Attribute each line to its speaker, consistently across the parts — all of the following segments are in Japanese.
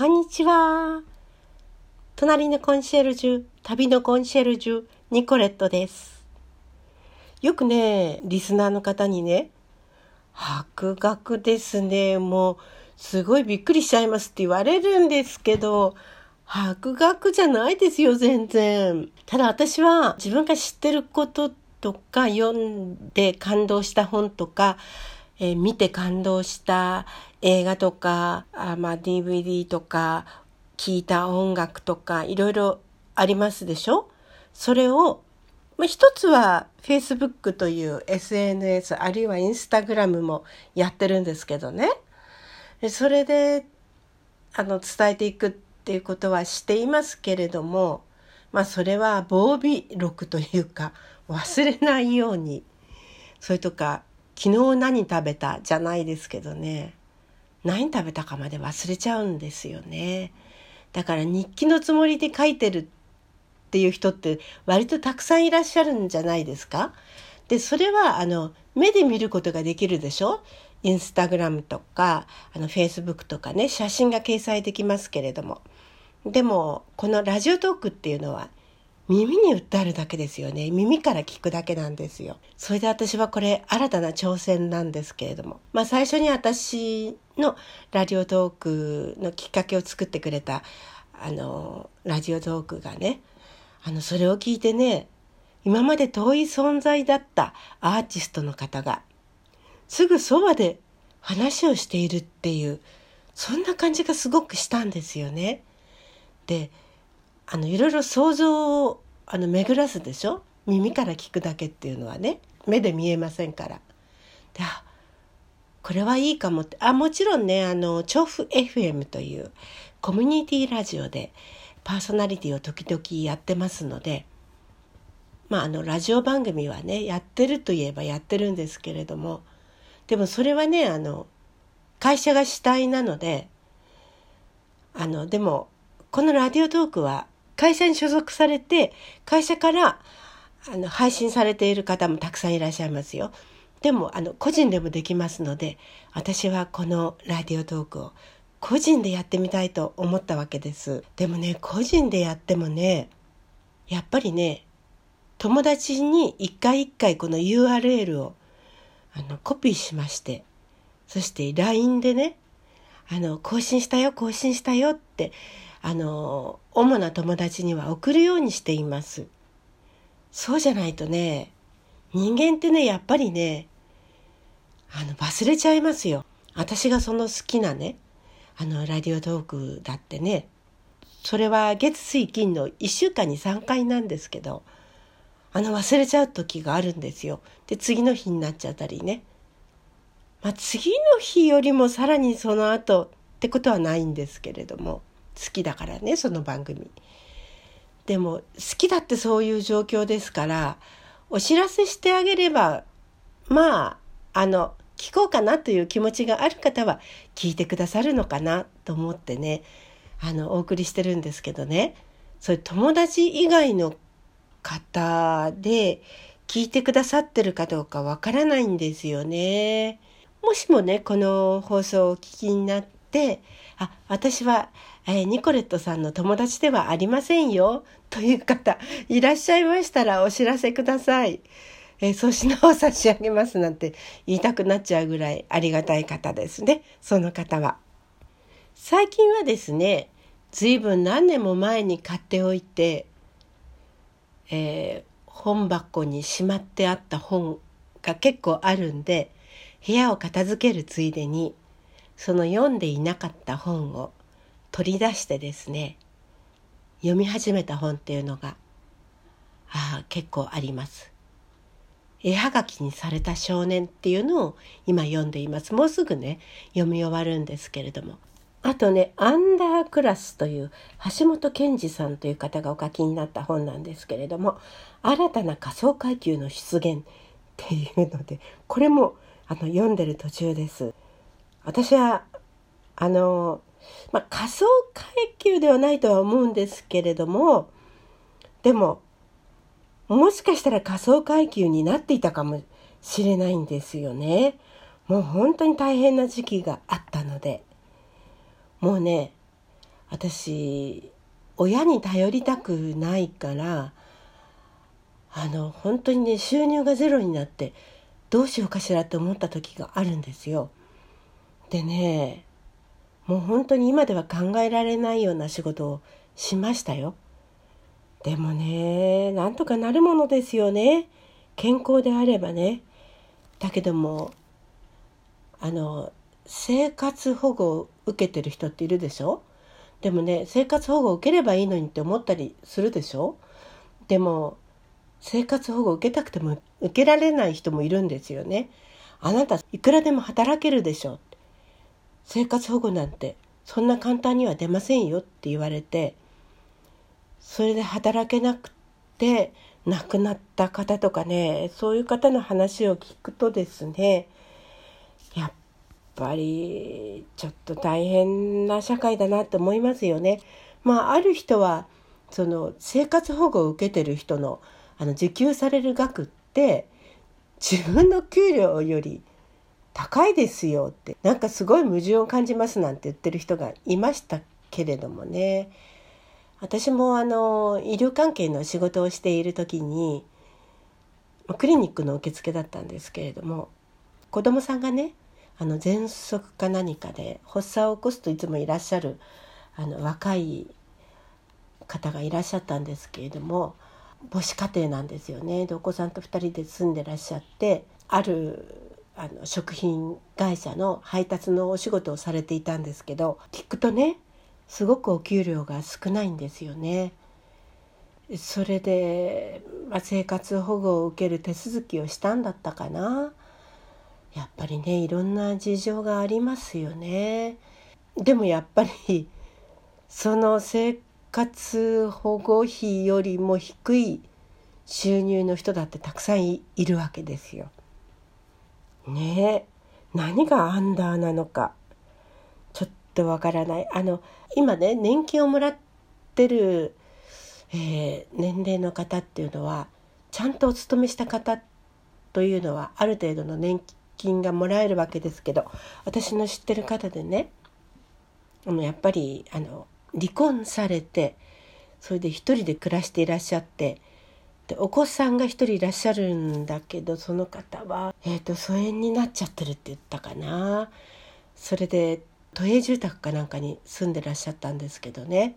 Speaker 1: こんにちは。隣のコンシェルジュ、旅のコンシェルジュ、ニコレットです。よくね、リスナーの方にね、博学ですね、もう、すごいびっくりしちゃいますって言われるんですけど、博学じゃないですよ、全然。ただ私は自分が知ってることとか読んで感動した本とか、えー、見て感動した映画とか、あまあ、DVD とか、聴いた音楽とか、いろいろありますでしょ？それを、まあ、一つは Facebook という SNS、あるいは Instagram もやってるんですけどね。それで、あの、伝えていくっていうことはしていますけれども、まあ、それは防備録というか、忘れないように。それとか、昨日何食べた？じゃないですけどね何食べたかまで忘れちゃうんですよね。だから日記のつもりで書いてるっていう人って割とたくさんいらっしゃるんじゃないですか？でそれはあの目で見ることができるでしょ？インスタグラムとかあのフェイスブックとかね写真が掲載できますけれども。でもこのラジオトークっていうのは耳に訴えるだけですよね。耳から聞くだけなんですよ。それで私はこれ新たな挑戦なんですけれども。まあ最初に私のラジオトークのきっかけを作ってくれた、あの、ラジオトークがね、あの、それを聞いてね、今まで遠い存在だったアーティストの方が、すぐそばで話をしているっていう、そんな感じがすごくしたんですよね。で、あのいろいろ想像をあの巡らすでしょ？耳から聞くだけっていうのはね。目で見えませんから。であこれはいいかもって。あもちろんねあの調布 FM というコミュニティラジオでパーソナリティを時々やってますのでまああのラジオ番組はねやってるといえばやってるんですけれどもでもそれはねあの会社が主体なのであのでもこのラディオトークは会社に所属されて、会社からあの配信されている方もたくさんいらっしゃいますよ。でも、あの、個人でもできますので、私はこのラディオトークを個人でやってみたいと思ったわけです。でもね、個人でやってもね、やっぱりね、友達に一回一回この URL をあのコピーしまして、そして LINE でね、あの、更新したよ、更新したよってあの主な友達には送るようにしています。そうじゃないとね人間ってねやっぱりねあの忘れちゃいますよ。私がその好きなねあのラディオトークだってねそれは月水金の1週間に3回なんですけどあの忘れちゃう時があるんですよ。で次の日になっちゃったりね。まあ次の日よりもさらにその後ってことはないんですけれども。好きだからねその番組。でも好きだってそういう状況ですからお知らせしてあげればまああの聞こうかなという気持ちがある方は聞いてくださるのかなと思ってねあのお送りしてるんですけどねそういう友達以外の方で聞いてくださってるかどうかわからないんですよね。もしもねこの放送をお聞きになってあ私はえー、ニコレットさんの友達ではありませんよという方いらっしゃいましたらお知らせください。えー、粗品を差し上げますなんて言いたくなっちゃうぐらいありがたい方ですねその方は。最近はですね随分何年も前に買っておいて、えー、本箱にしまってあった本が結構あるんで部屋を片付けるついでにその読んでいなかった本を取り出してですね読み始めた本っていうのがあ結構あります。絵はがきにされた少年っていうのを今読んでいます。もうすぐね読み終わるんですけれども。あとね「アンダークラス」という橋本健二さんという方がお書きになった本なんですけれども新たな仮想階級の出現っていうのでこれもあの読んでる途中です。私はあのまあ、仮想階級ではないとは思うんですけれどもでももしかしたら仮想階級になっていたかもしれないんですよね。もう本当に大変な時期があったのでもうね私親に頼りたくないからあの本当にね収入がゼロになってどうしようかしらって思った時があるんですよ。でねもう本当に今では考えられないような仕事をしましたよ。でもねなんとかなるものですよね健康であればね。だけどもあの生活保護を受けてる人っているでしょ？でもね生活保護を受ければいいのにって思ったりするでしょ？でも生活保護を受けたくても受けられない人もいるんですよね。あなたいくらでも働けるでしょ？生活保護なんてそんな簡単には出ませんよって言われてそれで働けなくて亡くなった方とかねそういう方の話を聞くとですねやっぱりちょっと大変な社会だなって思いますよね。まあある人はその生活保護を受けてる人のあの受給される額って自分の給料より高いですよって。なんかすごい矛盾を感じますなんて言ってる人がいましたけれどもね。私もあの医療関係の仕事をしている時にクリニックの受付だったんですけれども子供さんがねあの喘息か何かで発作を起こすといつもいらっしゃるあの若い方がいらっしゃったんですけれども母子家庭なんですよね。でお子さんと2人で住んでらっしゃってあるあの食品会社の配達のお仕事をされていたんですけど聞くとねすごくお給料が少ないんですよね。それで、まあ、生活保護を受ける手続きをしたんだったかなやっぱりねいろんな事情がありますよね。でもやっぱりその生活保護費よりも低い収入の人だってたくさんいるわけですよ。ね何がアンダーなのか。ちょっとわからない。あの今ね年金をもらってる、えー、年齢の方っていうのはちゃんとお勤めした方というのはある程度の年金がもらえるわけですけど私の知ってる方でねあのやっぱりあの離婚されてそれで一人で暮らしていらっしゃってでお子さんが一人いらっしゃるんだけどその方は、えーと、疎遠になっちゃってるって言ったかなそれで都営住宅かなんかに住んでらっしゃったんですけどね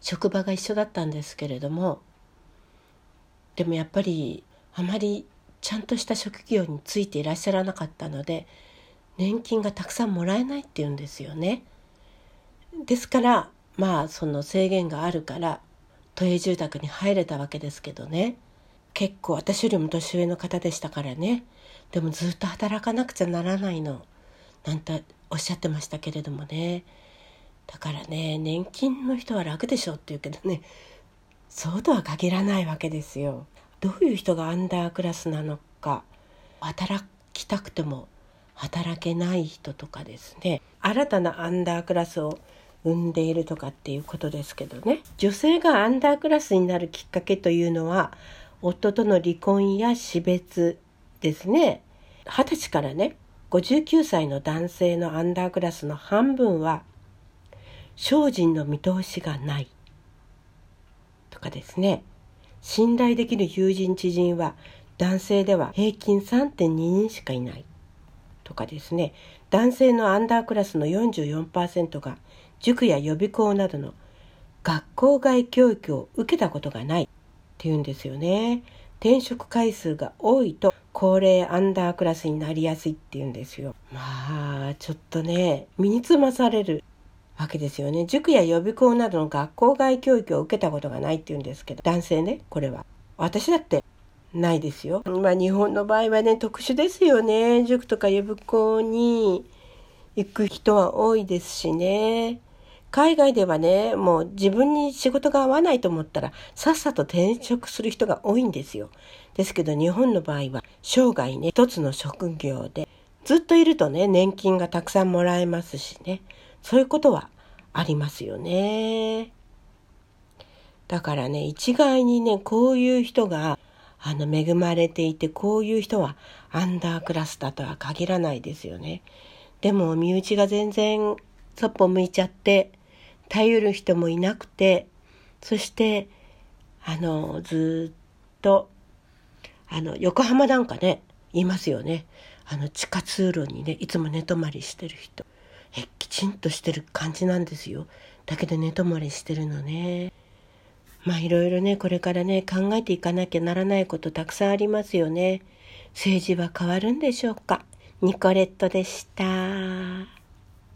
Speaker 1: 職場が一緒だったんですけれどもでもやっぱりあまりちゃんとした職業についていらっしゃらなかったので年金がたくさんもらえないって言うんですよね。ですからまあその制限があるから都営住宅に入れたわけですけどね。結構私よりも年上の方でしたからね。でもずっと働かなくちゃならないの。なんておっしゃってましたけれどもね。だからね年金の人は楽でしょうって言うけどね。そうとは限らないわけですよ。どういう人がアンダークラスなのか。働きたくても働けない人とかですね。新たなアンダークラスを産んでいるとかっていうことですけどね。女性がアンダークラスになるきっかけというのは夫との離婚や死別ですね。二十歳からね59歳の男性のアンダークラスの半分は精進の見通しがない。とかですね。信頼できる友人知人は男性では平均3.2人しかいない。とかですね。男性のアンダークラスの44%が塾や予備校などの学校外教育を受けたことがないっていうんですよね。転職回数が多いと高齢アンダークラスになりやすいっていうんですよ。まあちょっとね身につまされるわけですよね。塾や予備校などの学校外教育を受けたことがないっていうんですけど男性ねこれは。私だってないですよ。まあ日本の場合はね特殊ですよね。塾とか予備校に行く人は多いですしね。海外ではね、もう自分に仕事が合わないと思ったら、さっさと転職する人が多いんですよ。ですけど日本の場合は、生涯ね、一つの職業で、ずっといるとね、年金がたくさんもらえますしね、そういうことはありますよね。だからね、一概にね、こういう人が、あの、恵まれていて、こういう人はアンダークラスだとは限らないですよね。でも、身内が全然そっぽ向いちゃって、頼る人もいなくてそしてあのずっとあの横浜なんかねいますよね。あの地下通路にねいつも寝泊まりしてる人。えきちんとしてる感じなんですよ。だけど寝泊まりしてるのね。まあいろいろねこれからね考えていかなきゃならないことたくさんありますよね。政治は変わるんでしょうか？ニコレットでした。